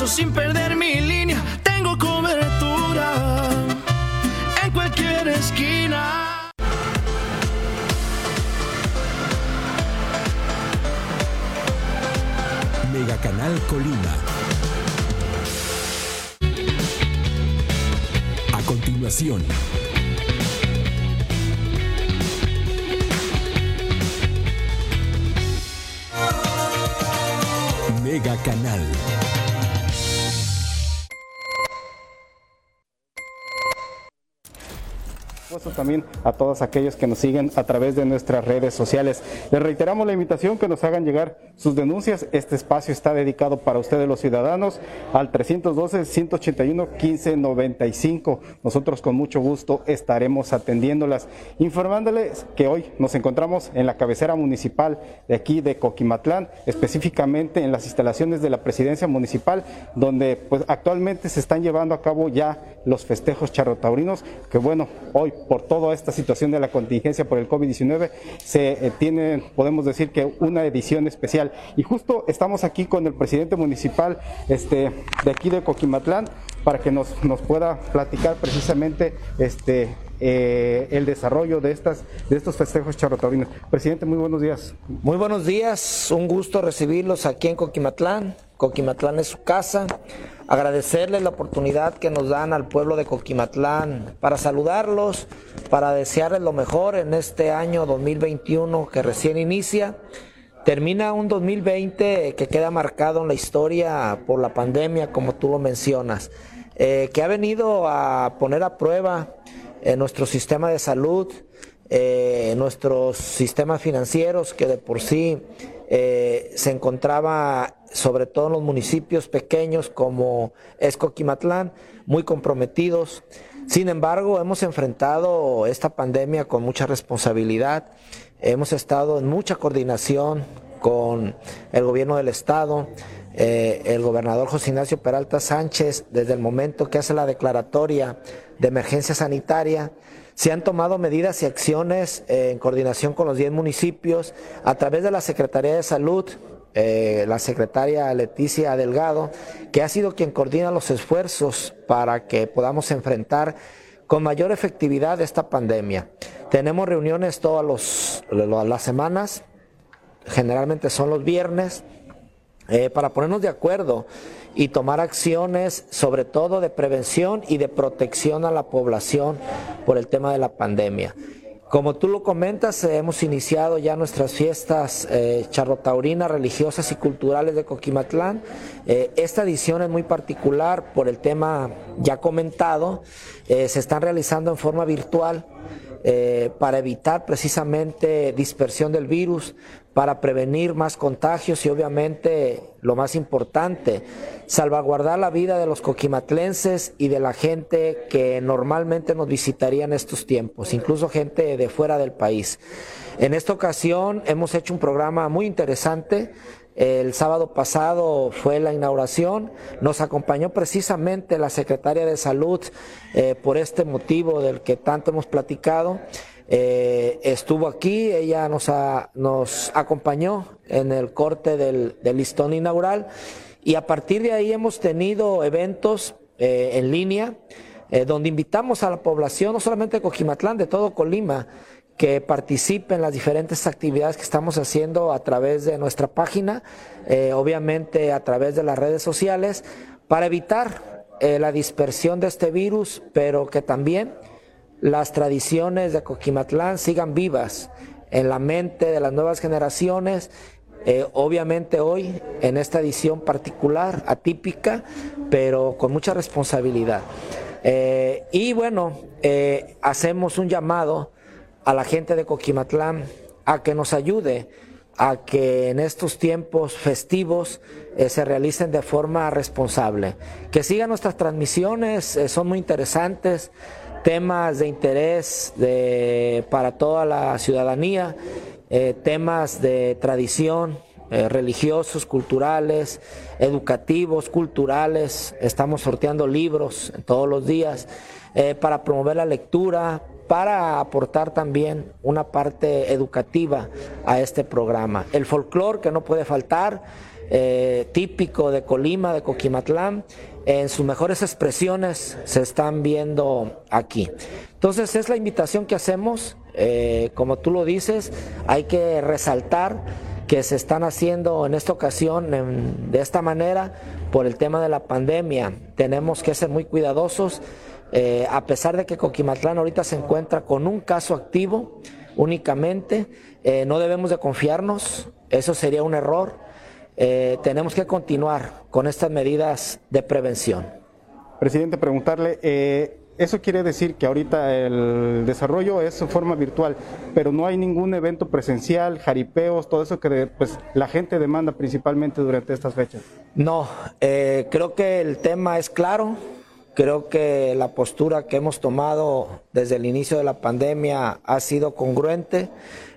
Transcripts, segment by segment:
200 pesos sin perder mi línea, tengo cobertura en cualquier esquina. Mega Canal Colima. A continuación. Mega Canal. También a todos aquellos que nos siguen a través de nuestras redes sociales. Les reiteramos la invitación que nos hagan llegar sus denuncias. Este espacio está dedicado para ustedes los ciudadanos al 312-181-1595. Nosotros con mucho gusto estaremos atendiéndolas, informándoles que hoy nos encontramos en la cabecera municipal de aquí de Coquimatlán, específicamente en las instalaciones de la presidencia municipal, donde pues actualmente se están llevando a cabo ya los festejos charrotaurinos, que bueno, hoy por toda esta situación de la contingencia por el COVID-19, se eh, tiene, podemos decir que una edición especial. Y justo estamos aquí con el presidente municipal este, de aquí de Coquimatlán para que nos, nos pueda platicar precisamente este, eh, el desarrollo de, estas, de estos festejos charrotaurinos. Presidente, muy buenos días. Muy buenos días, un gusto recibirlos aquí en Coquimatlán. Coquimatlán es su casa. Agradecerles la oportunidad que nos dan al pueblo de Coquimatlán para saludarlos, para desearles lo mejor en este año 2021 que recién inicia. Termina un 2020 que queda marcado en la historia por la pandemia, como tú lo mencionas, eh, que ha venido a poner a prueba eh, nuestro sistema de salud, eh, nuestros sistemas financieros, que de por sí eh, se encontraba sobre todo en los municipios pequeños como Escoquimatlán, muy comprometidos. Sin embargo, hemos enfrentado esta pandemia con mucha responsabilidad, hemos estado en mucha coordinación con el gobierno del estado, eh, el gobernador José Ignacio Peralta Sánchez, desde el momento que hace la declaratoria de emergencia sanitaria, se han tomado medidas y acciones eh, en coordinación con los 10 municipios a través de la Secretaría de Salud, eh, la secretaria Leticia Delgado, que ha sido quien coordina los esfuerzos para que podamos enfrentar con mayor efectividad esta pandemia. Tenemos reuniones todas las semanas, generalmente son los viernes, eh, para ponernos de acuerdo y tomar acciones, sobre todo de prevención y de protección a la población por el tema de la pandemia. Como tú lo comentas, eh, hemos iniciado ya nuestras fiestas eh, charrotaurinas, religiosas y culturales de Coquimatlán. Eh, esta edición es muy particular por el tema ya comentado. se están realizando en forma virtual para evitar precisamente dispersión del virus, para prevenir más contagios y obviamente lo más importante, salvaguardar la vida de los coquimatlenses y de la gente que normalmente nos visitaría en estos tiempos, incluso gente de fuera del país. En esta ocasión hemos hecho un programa muy interesante. El sábado pasado fue la inauguración, nos acompañó precisamente la secretaria de Salud eh, por este motivo del que tanto hemos platicado. Eh, estuvo aquí, ella nos, nos acompañó en el corte del, listón inaugural y a partir de ahí hemos tenido eventos eh, en línea eh, donde invitamos a la población, no solamente de Cojimatlán, de todo Colima, que participe en las diferentes actividades que estamos haciendo a través de nuestra página, obviamente a través de las redes sociales, para evitar la dispersión de este virus, pero que también las tradiciones de Coquimatlán sigan vivas en la mente de las nuevas generaciones. Eh, obviamente hoy, en esta edición particular, atípica, pero con mucha responsabilidad. Eh, y bueno, eh, hacemos un llamado a la gente de Coquimatlán a que nos ayude a que en estos tiempos festivos se realicen de forma responsable. Que sigan nuestras transmisiones, son muy interesantes, temas de interés de, para toda la ciudadanía, temas de tradición, religiosos, culturales, educativos, culturales. Estamos sorteando libros todos los días para promover la lectura, para aportar también una parte educativa a este programa. El folclore que no puede faltar, eh, típico de Colima, de Coquimatlán, en sus mejores expresiones se están viendo aquí. Entonces es la invitación que hacemos, eh, como tú lo dices, hay que resaltar que se están haciendo en esta ocasión de esta manera por el tema de la pandemia. Tenemos que ser muy cuidadosos eh, a pesar de que Coquimatlán ahorita se encuentra con un caso activo únicamente, no debemos de confiarnos, eso sería un error. Eh, tenemos que continuar con estas medidas de prevención. Presidente, preguntarle, eso quiere decir que ahorita el desarrollo es en forma virtual, pero no hay ningún evento presencial, jaripeos, todo eso que pues, la gente demanda principalmente durante estas fechas. No, creo que el tema es claro. Creo que la postura que hemos tomado desde el inicio de la pandemia ha sido congruente.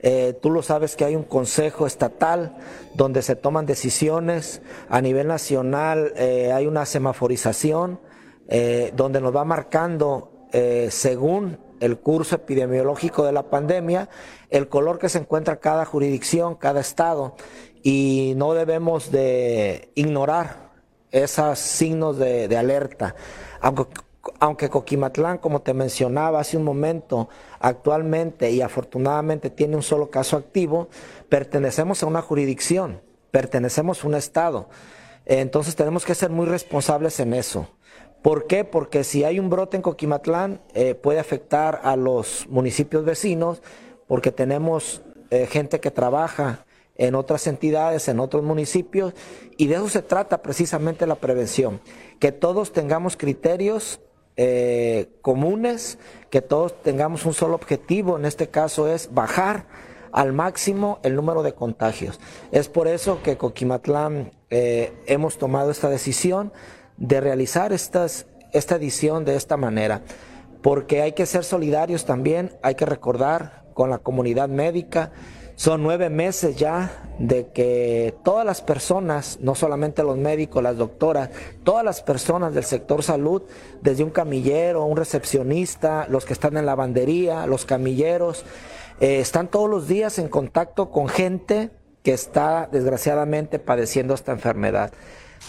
Eh, tú lo sabes que hay un consejo estatal donde se toman decisiones. A nivel nacional eh, hay una semaforización eh, donde nos va marcando según el curso epidemiológico de la pandemia el color que se encuentra cada jurisdicción, cada estado. Y no debemos de ignorar esos signos de alerta. Aunque, Coquimatlán, como te mencionaba hace un momento, actualmente y afortunadamente tiene un solo caso activo, pertenecemos a una jurisdicción, pertenecemos a un Estado. Entonces tenemos que ser muy responsables en eso. ¿Por qué? Porque si hay un brote en Coquimatlán eh, puede afectar a los municipios vecinos, porque tenemos eh, gente que trabaja en otras entidades, en otros municipios, y de eso se trata precisamente la prevención, que todos tengamos criterios eh, comunes, que todos tengamos un solo objetivo, en este caso es bajar al máximo el número de contagios. Es por eso que Coquimatlán eh, hemos tomado esta decisión de realizar esta edición de esta manera, porque hay que ser solidarios también, hay que recordar con la comunidad médica, son nueve meses ya de que todas las personas, no solamente los médicos, las doctoras, todas las personas del sector salud, desde un camillero, un recepcionista, los que están en la lavandería, los camilleros, eh, están todos los días en contacto con gente que está desgraciadamente padeciendo esta enfermedad.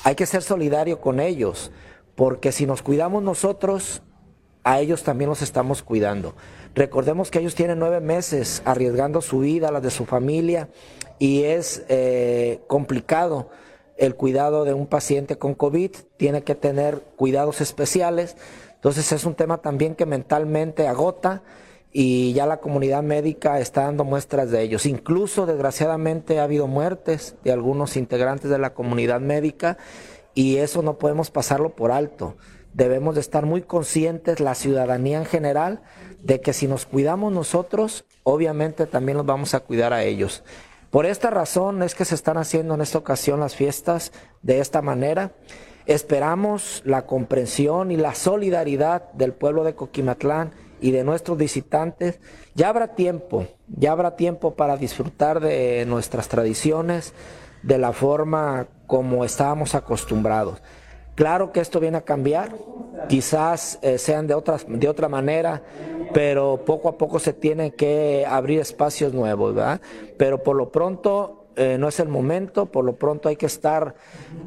Hay que ser solidario con ellos, porque si nos cuidamos nosotros, a ellos también los estamos cuidando. Recordemos que ellos tienen nueve meses arriesgando su vida, la de su familia, y es eh, complicado el cuidado de un paciente con COVID, tiene que tener cuidados especiales, entonces es un tema también que mentalmente agota y ya la comunidad médica está dando muestras de ellos. Incluso, desgraciadamente, ha habido muertes de algunos integrantes de la comunidad médica y eso no podemos pasarlo por alto. Debemos de estar muy conscientes, la ciudadanía en general, de que si nos cuidamos nosotros, obviamente también nos vamos a cuidar a ellos. Por esta razón es que se están haciendo en esta ocasión las fiestas de esta manera. Esperamos la comprensión y la solidaridad del pueblo de Coquimatlán y de nuestros visitantes. Ya habrá tiempo, ya habrá tiempo para disfrutar de nuestras tradiciones de la forma como estábamos acostumbrados. Claro que esto viene a cambiar, quizás eh, sean de, otras, de otra manera, pero poco a poco se tienen que abrir espacios nuevos, ¿verdad? Pero por lo pronto eh, no es el momento, por lo pronto hay que estar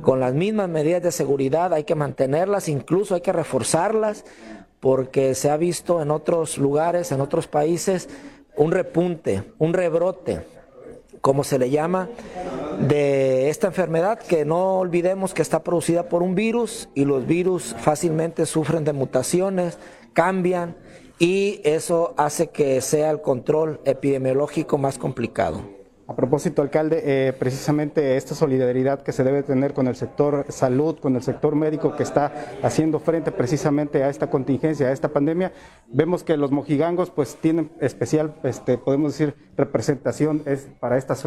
con las mismas medidas de seguridad, hay que mantenerlas, incluso hay que reforzarlas, porque se ha visto en otros lugares, en otros países, un repunte, un rebrote como se le llama, de esta enfermedad que no olvidemos que está producida por un virus y los virus fácilmente sufren de mutaciones, cambian y eso hace que sea el control epidemiológico más complicado. A propósito, alcalde, eh, precisamente esta solidaridad que se debe tener con el sector salud, con el sector médico que está haciendo frente precisamente a esta contingencia, a esta pandemia, vemos que los mojigangos pues tienen especial, este, podemos decir, representación es, para estos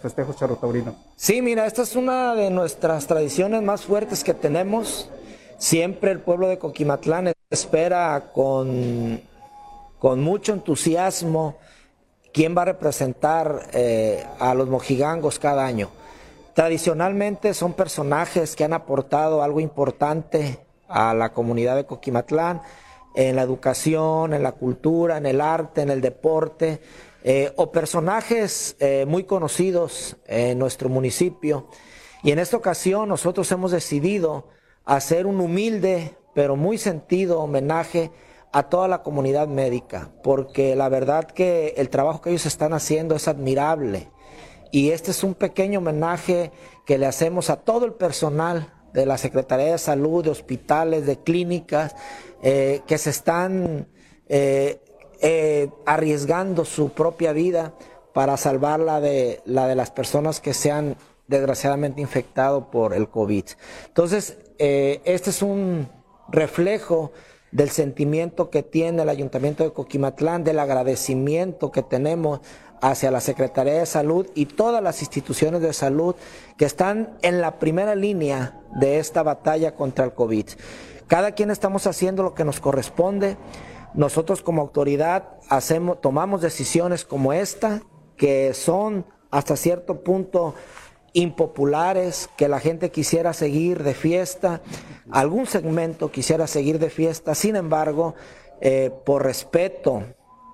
festejos charrotaurinos. Sí, mira, esta es una de nuestras tradiciones más fuertes que tenemos. Siempre el pueblo de Coquimatlán espera con, con mucho entusiasmo quién va a representar eh, a los mojigangos cada año. Tradicionalmente son personajes que han aportado algo importante a la comunidad de Coquimatlán en la educación, en la cultura, en el arte, en el deporte, eh, o personajes eh, muy conocidos en nuestro municipio. Y en esta ocasión nosotros hemos decidido hacer un humilde pero muy sentido homenaje a toda la comunidad médica, porque la verdad que el trabajo que ellos están haciendo es admirable. Y este es un pequeño homenaje que le hacemos a todo el personal de la Secretaría de Salud, de hospitales, de clínicas, eh, que se están eh, eh, arriesgando su propia vida para salvar la de, la de las personas que se han desgraciadamente infectado por el COVID. Entonces, este es un reflejo del sentimiento que tiene el Ayuntamiento de Coquimatlán, del agradecimiento que tenemos hacia la Secretaría de Salud y todas las instituciones de salud que están en la primera línea de esta batalla contra el COVID. Cada quien estamos haciendo lo que nos corresponde. Nosotros como autoridad hacemos, tomamos decisiones como esta, que son hasta cierto punto impopulares, que la gente quisiera seguir de fiesta, algún segmento quisiera seguir de fiesta, sin embargo, eh, por respeto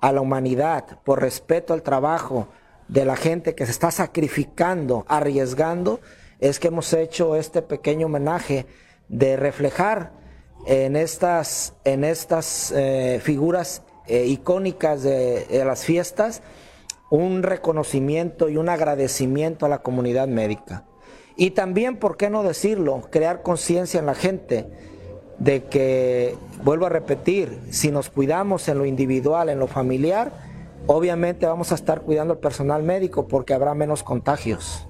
a la humanidad, por respeto al trabajo de la gente que se está sacrificando, arriesgando, es que hemos hecho este pequeño homenaje de reflejar en estas, en estas eh, figuras eh, icónicas de las fiestas, un reconocimiento y un agradecimiento a la comunidad médica. Y también, ¿por qué no decirlo? Crear conciencia en la gente de que, vuelvo a repetir, si nos cuidamos en lo individual, en lo familiar, obviamente vamos a estar cuidando al personal médico porque habrá menos contagios.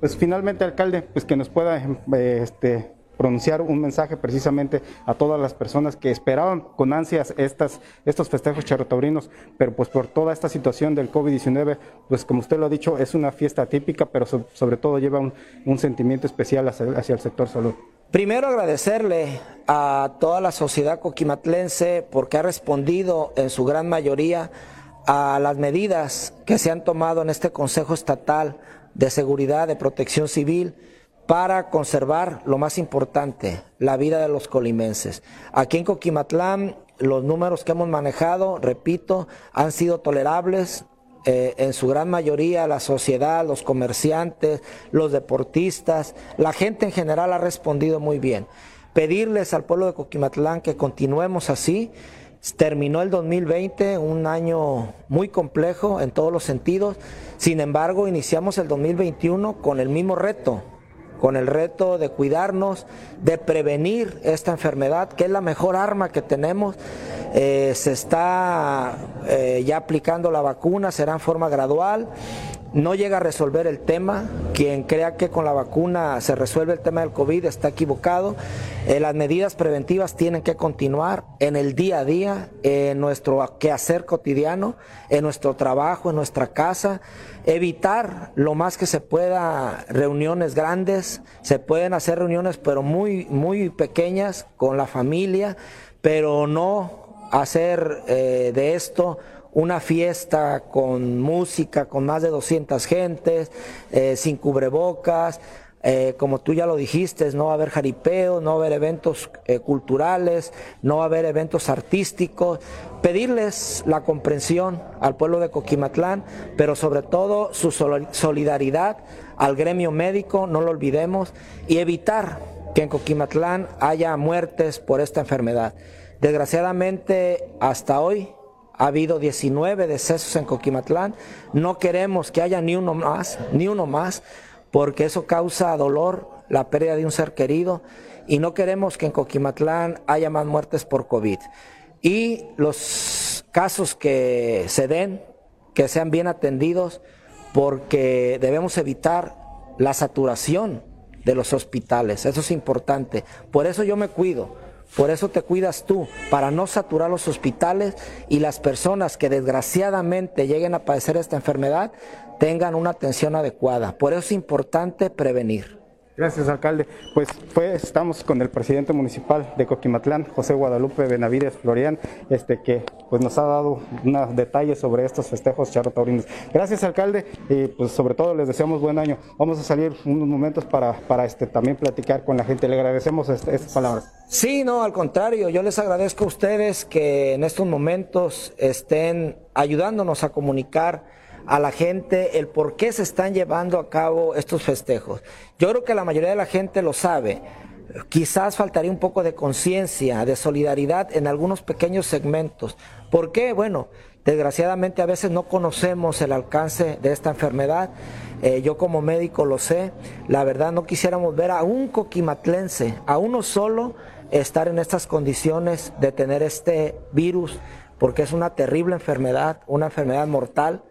Pues finalmente, alcalde, pues que nos pueda eh, este, pronunciar un mensaje precisamente a todas las personas que esperaban con ansias estas, estos festejos charrotaurinos, pero pues por toda esta situación del COVID-19, pues como usted lo ha dicho, es una fiesta típica, pero sobre todo lleva un, sentimiento especial hacia, el sector salud. Primero agradecerle a toda la sociedad coquimatlense porque ha respondido en su gran mayoría a las medidas que se han tomado en este Consejo Estatal de Seguridad, de Protección Civil, para conservar lo más importante, la vida de los colimenses. Aquí en Coquimatlán, los números que hemos manejado, repito, han sido tolerables. Eh, en su gran mayoría la sociedad, los comerciantes, los deportistas, la gente en general ha respondido muy bien. Pedirles al pueblo de Coquimatlán que continuemos así. Terminó el 2020, un año muy complejo en todos los sentidos. Sin embargo, iniciamos el 2021 con el mismo reto, con el reto de cuidarnos, de prevenir esta enfermedad, que es la mejor arma que tenemos. Eh, se está eh, ya aplicando la vacuna, será en forma gradual no llega a resolver el tema. Quien crea que con la vacuna se resuelve el tema del COVID está equivocado. Eh, las medidas preventivas tienen que continuar en el día a día, en nuestro quehacer cotidiano, en nuestro trabajo, en nuestra casa. Evitar lo más que se pueda reuniones grandes. Se pueden hacer reuniones pero muy, muy pequeñas con la familia, pero no hacer eh, de esto una fiesta con música, con más de 200 gentes, eh, sin cubrebocas, eh, como tú ya lo dijiste, no va a haber jaripeo, no va a haber eventos eh, culturales, no va a haber eventos artísticos. Pedirles la comprensión al pueblo de Coquimatlán, pero sobre todo su solidaridad al gremio médico, no lo olvidemos, y evitar que en Coquimatlán haya muertes por esta enfermedad. Desgraciadamente, hasta hoy ha habido 19 decesos en Coquimatlán. No queremos que haya ni uno más, ni uno más, porque eso causa dolor, la pérdida de un ser querido, y no queremos que en Coquimatlán haya más muertes por COVID. Y los casos que se den, que sean bien atendidos, porque debemos evitar la saturación de los hospitales. Eso es importante. Por eso yo me cuido. Por eso te cuidas tú, para no saturar los hospitales y las personas que desgraciadamente lleguen a padecer esta enfermedad tengan una atención adecuada. Por eso es importante prevenir. Gracias, alcalde. Pues fue, estamos con el presidente municipal de Coquimatlán, José Guadalupe Benavides Florian, este que pues nos ha dado unos detalles sobre estos festejos charrotaurinos. Gracias, alcalde, y pues sobre todo les deseamos buen año. Vamos a salir unos momentos para, para este también platicar con la gente. Le agradecemos estas palabras. Sí, no, al contrario, yo les agradezco a ustedes que en estos momentos estén ayudándonos a comunicar a la gente el por qué se están llevando a cabo estos festejos. Yo creo que la mayoría de la gente lo sabe. Quizás faltaría un poco de conciencia, de solidaridad en algunos pequeños segmentos. ¿Por qué? Bueno, desgraciadamente a veces no conocemos el alcance de esta enfermedad. Eh, yo como médico lo sé. La verdad no quisiéramos ver a un coquimatlense, a uno solo, estar en estas condiciones de tener este virus, porque es una terrible enfermedad, una enfermedad mortal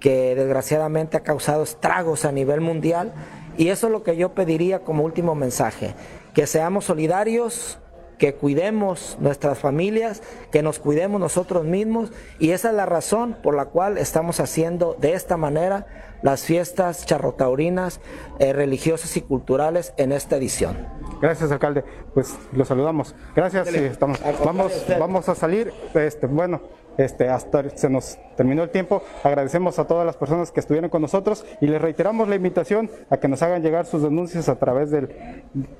que desgraciadamente ha causado estragos a nivel mundial. Y eso es lo que yo pediría como último mensaje, que seamos solidarios, que cuidemos nuestras familias, que nos cuidemos nosotros mismos y esa es la razón por la cual estamos haciendo de esta manera las fiestas charrotaurinas eh, religiosas y culturales en esta edición. Gracias, alcalde. Pues lo saludamos. Gracias. estamos, vamos, vamos a salir. Este, bueno. Este, hasta se nos terminó el tiempo. Agradecemos a todas las personas que estuvieron con nosotros y les reiteramos la invitación a que nos hagan llegar sus denuncias a través del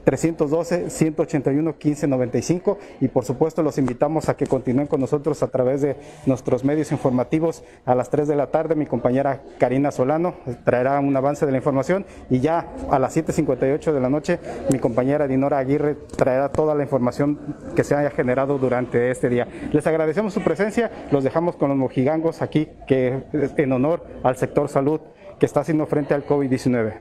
312-181-1595 y por supuesto los invitamos a que continúen con nosotros a través de nuestros medios informativos a las 3 de la tarde. Mi compañera Karina Solano traerá un avance de la información y ya a las 7.58 de la noche mi compañera Dinora Aguirre traerá toda la información que se haya generado durante este día. Les agradecemos su presencia los dejamos con los mojigangos aquí, que en honor al sector salud que está haciendo frente al COVID-19.